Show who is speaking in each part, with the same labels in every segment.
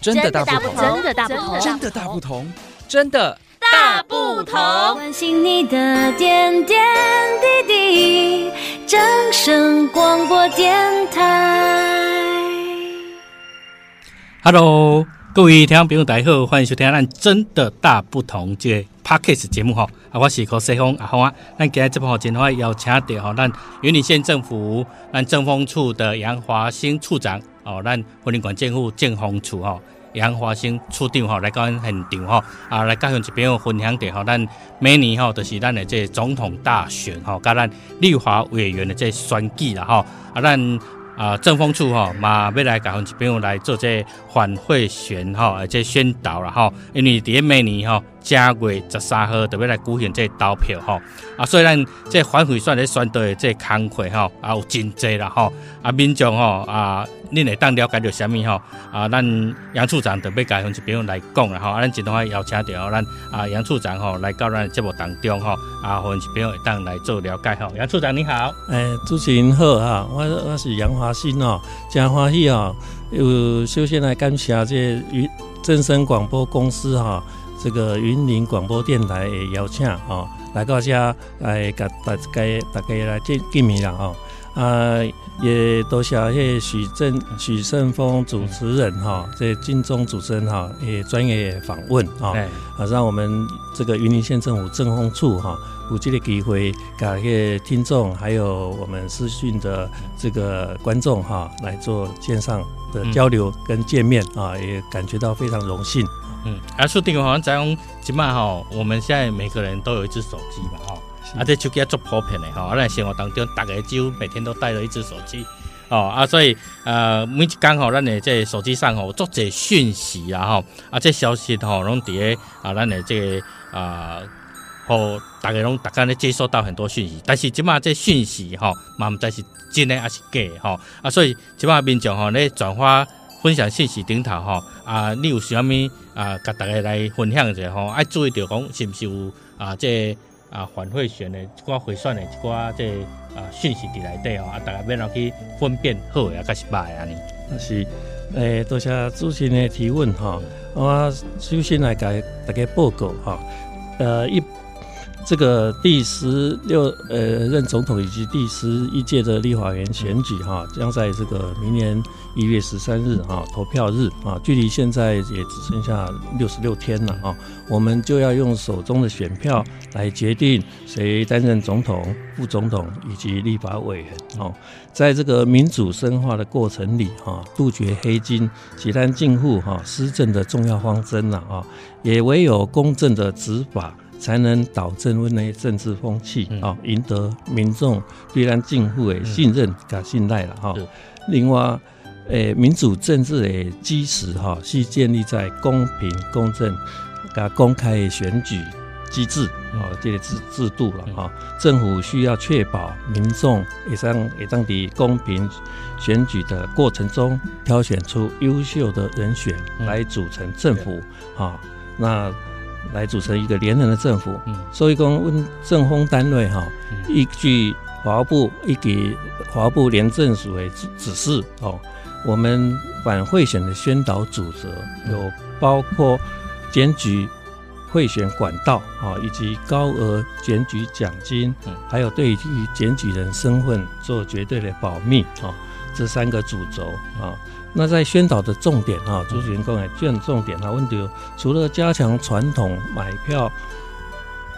Speaker 1: 真的大不同，
Speaker 2: 真的大不同，
Speaker 1: 真的大不同，真的大不同。
Speaker 2: 关心你的点点滴滴，掌声广播电台。
Speaker 3: Hello，各位听众朋友，大家好，欢迎收听咱真的大不同这 Podcast 节目哈。啊，我是柯世峰阿峰啊。咱今日这部好，今天邀请到吼，咱云林县政府咱政风处的杨华兴处长哦，咱云林县政府政风处哈，杨华兴处长哈来到咱现场哈，啊来跟这边分享的哈，咱每年哈都是咱的这总统大选哈，甲咱立法委员的这选举啦哈，啊咱。啊，政风处哈嘛要来甲阮这边来做这反贿选哈，而且宣导了哈，因为伫每年哈正月十三号特别来举行这投票哈，啊，所以咱这反贿选的选举的这工课哈，啊有真济啦哈，啊民众哈啊。恁会当了解到虾米吼？啊，咱杨处长特别甲阮这边来讲啦吼，啊，咱今天邀请到咱啊杨处长吼来到咱节目当中吼，啊，阮这边会当来做了解吼。杨处长你好，
Speaker 4: 诶、主持人好哈，我我是杨华新哦，真欢喜哦，有首先来感谢这云正声广播公司哈，这个云林广播电台的邀请哦，来到这来甲大家大家来见见面啦哦。啊，也多谢谢许正许胜峰主持人哈，这金钟主持人哈，也专业访问啊，啊，让我们这个云林县政府政风处哈，有这个机会感谢听众，还有我们视讯的这个观众哈，来做线上的交流跟见面啊，也感觉到非常荣幸。
Speaker 3: 嗯，啊，说定好像在用起码哈，我们现在每个人都有一只手机嘛吼。啊，这手机做普遍的吼，啊，咱生活当中，大家几乎每天都带着一只手机，哦，啊，所以呃，每一天吼，咱的这手机上吼，足侪讯息啊，吼，啊，这消息吼，拢伫咧啊，咱的这个啊，吼，大家拢大家咧接收到很多讯息，但是即马这讯息吼，嘛毋知是真的还是假的吼，啊，所以即马民众吼咧转发分享信息顶头吼，啊，你有啥物啊，甲大家来分享一下吼，爱注意着讲是毋是有啊，这个。啊，反贿选的，一寡贿选的，一寡这啊讯息伫内底哦，啊，大家要去分辨好啊，还是歹啊？呢？
Speaker 4: 是，诶，多谢主持人的提问哈。我首先来给大家报告哈，呃，一这个第十六呃任总统以及第十一届的立法员选举哈，将在这个明年。一月十三日啊，投票日啊，距离现在也只剩下六十六天了啊，我们就要用手中的选票来决定谁担任总统、副总统以及立法委员哦。在这个民主深化的过程里哈，杜绝黑金、简单进户哈，施政的重要方针了啊，也唯有公正的执法，才能导正温的政治风气啊，赢得民众对咱政府的信任跟信赖了哈。另外。诶，民主政治的基石哈，是建立在公平、公正、加公开的选举机制啊，这个制制度了哈。政府需要确保民众也当也当地公平选举的过程中，挑选出优秀的人选来组成政府啊，那来组成一个连任的政府。所以讲，问政风单位哈，依据法务部一给法务部廉政署的指指示哦。我们反贿选的宣导组织有包括检举贿选管道啊，以及高额检举奖金，还有对于检举人身份做绝对的保密啊，这三个主轴啊。那在宣导的重点啊，主持人讲的重重点啊，问题除了加强传统买票、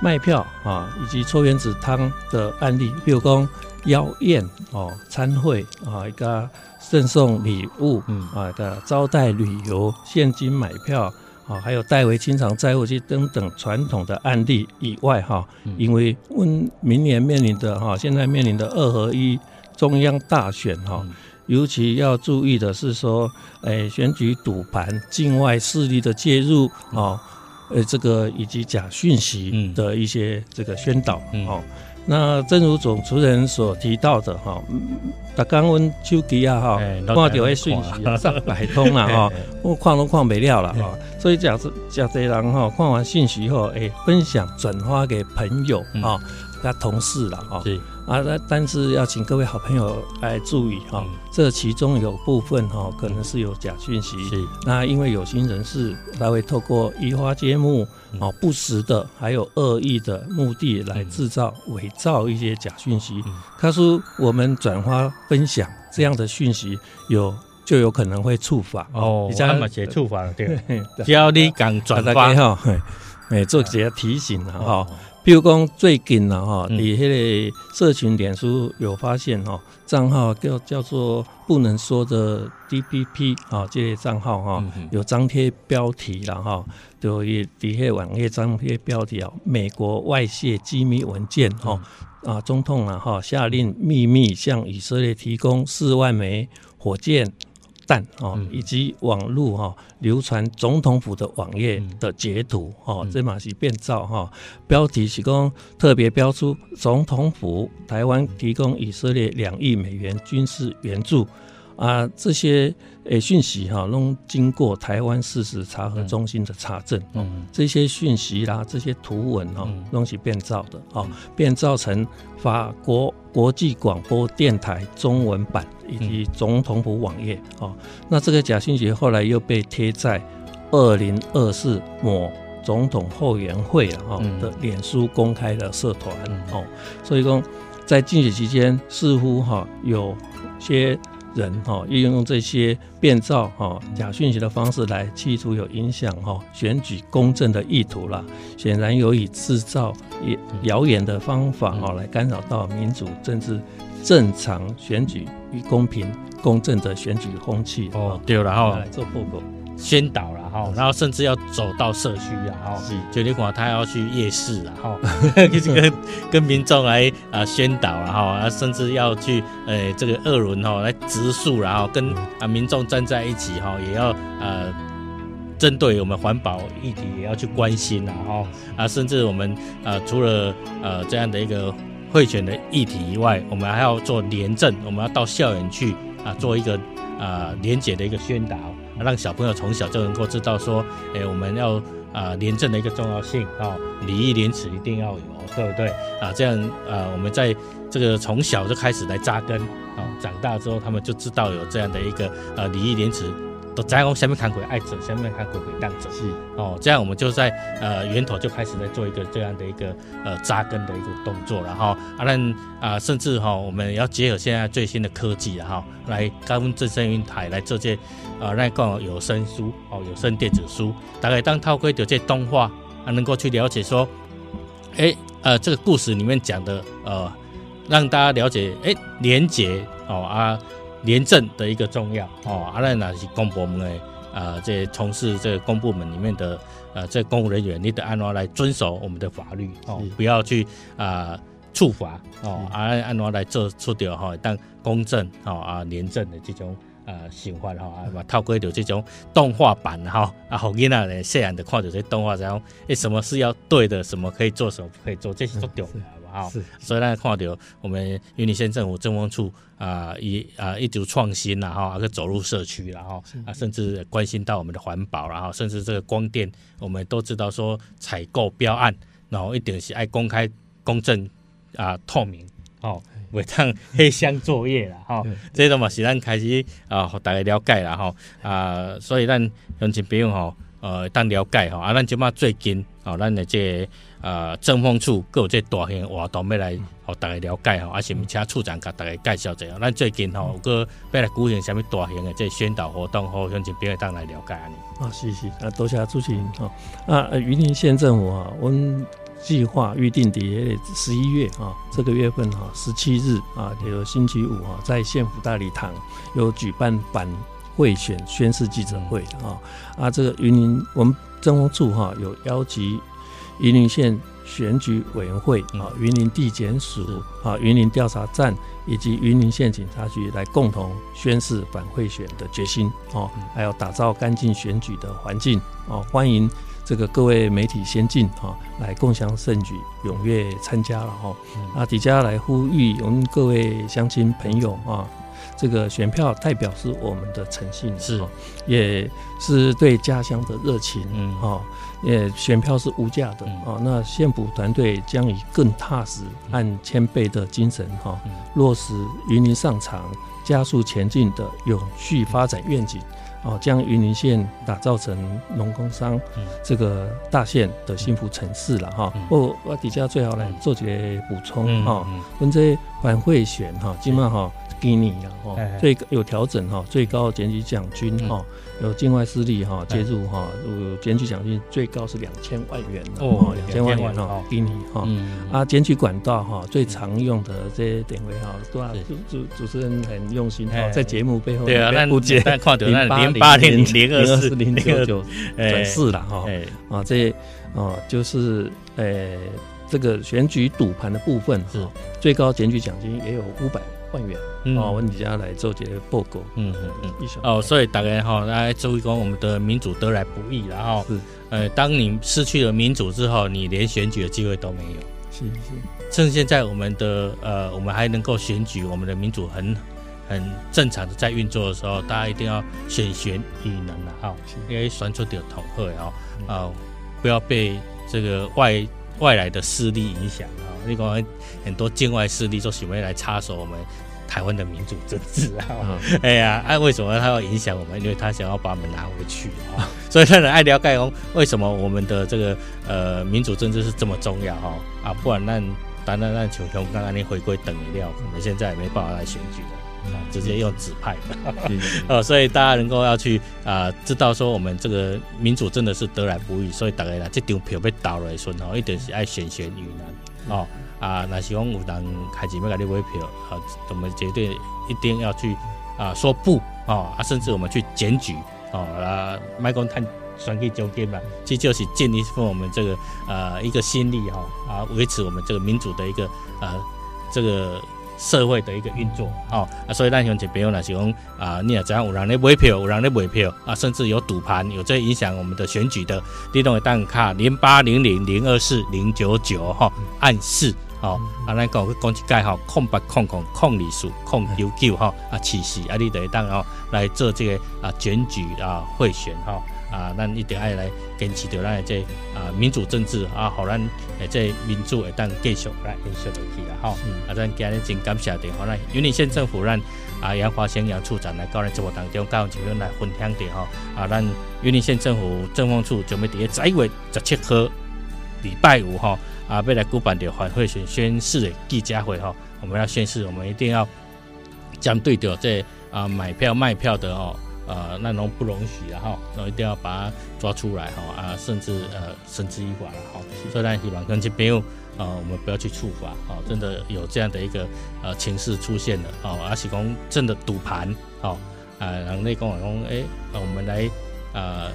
Speaker 4: 卖票啊，以及搓原子汤的案例，比如讲妖宴哦、参会啊一个。赠送礼物，嗯啊的招待旅游、现金买票啊，还有代为清偿债务去等等传统的案例以外，哈，因为问明年面临的哈，现在面临的二合一中央大选哈，尤其要注意的是说，哎，选举赌盘、境外势力的介入啊，呃，这个以及假讯息的一些这个宣导，哦。那正如主持人所提到的哈，大家阮手机啊哈，看到的讯息上百通了哈，我看都看不了了哈，所以假设假设人哈，看完讯息后，哎，分享转发给朋友啊，他同事了哈，啊，那但是要请各位好朋友来注意哈，嗯、这其中有部分哈可能是有假讯息。是，那因为有心人士他会透过移花接木啊，不实的还有恶意的目的来制造伪造一些假讯息。他说我们转发分享这样的讯息有就有可能会触法。
Speaker 3: 哦，你这么写触法了 对，只要你敢转发。哈，
Speaker 4: 哎，做几个提醒了哈。比如讲最近呢，哈，你迄个社群脸书有发现哈，账号叫叫做不能说的 DPP 啊，这些账号哈，有张贴标题了哈，就一底下网页张贴标题啊，美国外泄机密文件哈，啊，总统啊哈下令秘密向以色列提供四万枚火箭。弹哦，以及网络哈流传总统府的网页的截图哦，这嘛是变造哈。标题是讲特别标出总统府台湾提供以色列两亿美元军事援助。啊，这些诶讯息哈，都经过台湾事实查核中心的查证，嗯，这些讯息啦，这些图文哈，都是变造的，哦，变造成法国国际广播电台中文版以及总统府网页，哦，那这个假讯息后来又被贴在二零二四某总统后援会啊哈的脸书公开的社团，哦，所以说在竞选期间，似乎哈有些。人哈运用这些变造哈假讯息的方式来企图有影响哈选举公正的意图啦，显然有以制造谣言的方法哈来干扰到民主政治正常选举与公平公正的选举风气
Speaker 3: 哦，对了，然后
Speaker 4: 来做报告。
Speaker 3: 宣导了哈，然后甚至要走到社区啊，哈，就你讲他要去夜市了哈，就是跟跟民众来啊宣导了哈，啊甚至要去呃这个二轮哈来植树，然后跟啊民众站在一起哈，也要呃针对我们环保议题也要去关心了哈，啊甚至我们呃除了呃这样的一个会选的议题以外，我们还要做廉政，我们要到校园去啊做一个啊廉洁的一个宣导。让小朋友从小就能够知道说，哎，我们要啊廉政的一个重要性啊，礼义廉耻一定要有，对不对啊？这样啊，我们在这个从小就开始来扎根啊，长大之后他们就知道有这样的一个呃礼义廉耻。都在讲下面看鬼爱者，下面看鬼鬼当者。是。哦，这样我们就在呃源头就开始在做一个这样的一个呃扎根的一个动作，然后啊那啊甚至哈、哦、我们要结合现在最新的科技然后、哦、来高温正声云台来做这啊那个有声书哦有声电子书，大概当套规的这动画啊能够去了解说，哎呃这个故事里面讲的呃让大家了解哎连结哦啊。廉政的一个重要。哦，阿赖那是公部门的啊，这从事这个公部门里面的呃，这公务人员，你得按照来遵守我们的法律哦，不要去啊处罚。哦，阿赖按怎来做出掉哈，当公正哦啊廉政的这种呃循环哈，啊透过的这种动画版哈啊，好囡仔咧，虽然的看着这动画，然后诶，什么是要对的，什么可以做，什么不可以做，这是做掉。好，是所以咱，看到我们云林县政府政风处啊，一啊一直创新然后啊，个走入社区，然后啊，甚至关心到我们的环保，然后甚至这个光电，我们都知道说采购标案，然后一定是爱公开、公正啊、透明，哦，袂当黑箱作业了哈。这种嘛是咱开始啊，大家了解了哈啊，所以咱乡亲朋友吼，呃，当了解哈啊，咱即马最近哦，咱的这个。呃，政风处各有这大型活动要来，和大家了解哈，而且请处长给大家介绍一下。咱最近吼，个要来举行什么大型的这宣导活动，和乡亲朋友当来了解啊。
Speaker 4: 啊，谢谢啊，多谢主持人哈。啊，云林县政府啊，我们计划预定的十一月啊，这个月份哈，十七日啊，有星期五哈，在县府大礼堂有举办版贿选宣誓记者会啊。啊，这个云林我们政风处哈有邀集。云林县选举委员会啊，云林地检署啊，云林调查站以及云林县警察局来共同宣示反贿选的决心哦，还有打造干净选举的环境哦，欢迎这个各位媒体先进哈来共享盛举，踊跃参加了哈啊，底下来呼吁我们各位乡亲朋友啊这个选票代表是我们的诚信，
Speaker 3: 是，
Speaker 4: 也是对家乡的热情，嗯，哈，也选票是无价的，哦，那县府团队将以更踏实、按谦卑的精神，哈，落实云林上场加速前进的永续发展愿景。哦，将云林县打造成农工商这个大县的幸福城市了哈。我我底下最好来做几个补充哈。我们这反会选哈，基本上哈。给你了哦，最有调整哈，最高检举奖金哈，有境外势力哈介入哈，有检举奖金最高是两千万元哦，两千万元哈，给你哈，啊检举管道哈，最常用的这些点位哈，对啊，主主主持人很用心哈，在节目背后对啊，那但看到那零八零零二四零九九 转四了哈，啊这啊就是呃这个选举赌盘的部分哈，最高检举奖金也有五百。万元哦，我们就要来做这个报告。嗯嗯嗯。哦，
Speaker 3: 所以大家哈来注意讲，我们的民主得来不易，然后是呃，当你失去了民主之后，你连选举的机会都没有。是是。趁现在我们的呃，我们还能够选举，我们的民主很很正常的在运作的时候，大家一定要选贤与能了哈，因为选出的统合啊啊，不要被这个外外来的势力影响啊。你讲很多境外势力都喜欢来插手我们台湾的民主政治啊！哎呀，哎，为什么他要影响我们？因为他想要把我们拿回去啊！所以他很爱了解哦，为什么我们的这个呃民主政治是这么重要哈？啊，不然那单单那球球刚刚你回归等一料，我们现在也没办法来选举的，直接用指派的 哦。所以大家能够要去啊，知道说我们这个民主真的是得来不易，所以大家啦，这张票被倒了的时候，一定是爱选贤与能。哦啊，那希望有人开始要给你买票，啊，我们绝对一定要去啊说不啊，甚至我们去检举啊，啊，麦公探选举中间嘛，其实就是尽一份我们这个呃一个心力哈啊，维持我们这个民主的一个呃这个。社会的一个运作，哦，啊，所以咱乡亲朋友呢是讲啊，你也知影有人咧买票，有人咧卖票，啊，甚至有赌盘，有这影响我们的选举的，你都会当卡零八零零零二四零九九哈，暗示，哦，啊，咱讲讲一盖吼，空八空空空里数空九九哈，啊，其实啊，你都会当哦来做这个啊选举啊贿选哈。啊，咱一定爱来坚持着咱的这啊民主政治啊，好咱诶这民主会当继续来延续落去啦，吼。啊，咱今日真感谢的，好咱云林县政府咱啊杨华兴杨处长来到咱节目当中，跟我们来分享的吼。啊，咱云林县政府政风处准备在十一月十七号礼拜五吼，啊，要来举办着反贿选宣誓的记者会吼，我们要宣誓，我们一定要将对着这啊买票卖票的吼。呃，那种不容许，然后，然后一定要把它抓出来哈啊，甚至呃，绳之以法了哈。所以呢，希望跟这边呃，我们不要去触法啊，真的有这样的一个呃情势出现了啊，而且讲真的赌盘啊，啊，人类讲讲诶，我们来呃，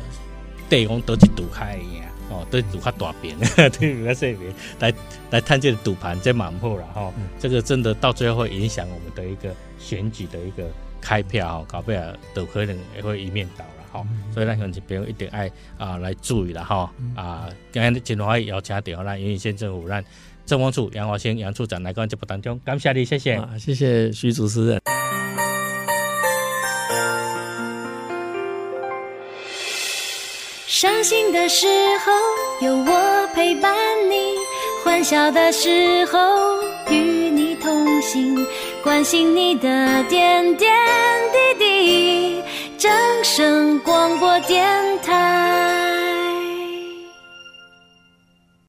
Speaker 3: 对讲都去赌开呀，哦，都赌较大边，对不对？这边来来探这个赌盘这蛮好了哈，这个真的到最后会影响我们的一个选举的一个。开票搞不了都可能也会一面倒了吼，所以咱乡亲朋友一定爱啊来注意了哈啊！今天真欢迎邀请到咱云林县政府咱政风处杨华兴杨处长来到节目当中，感谢你，谢谢，
Speaker 4: 谢谢徐主持人。
Speaker 2: 伤心的时候有我陪伴你，欢笑的时候与你同行。关心你的点点滴滴，掌声广播电台。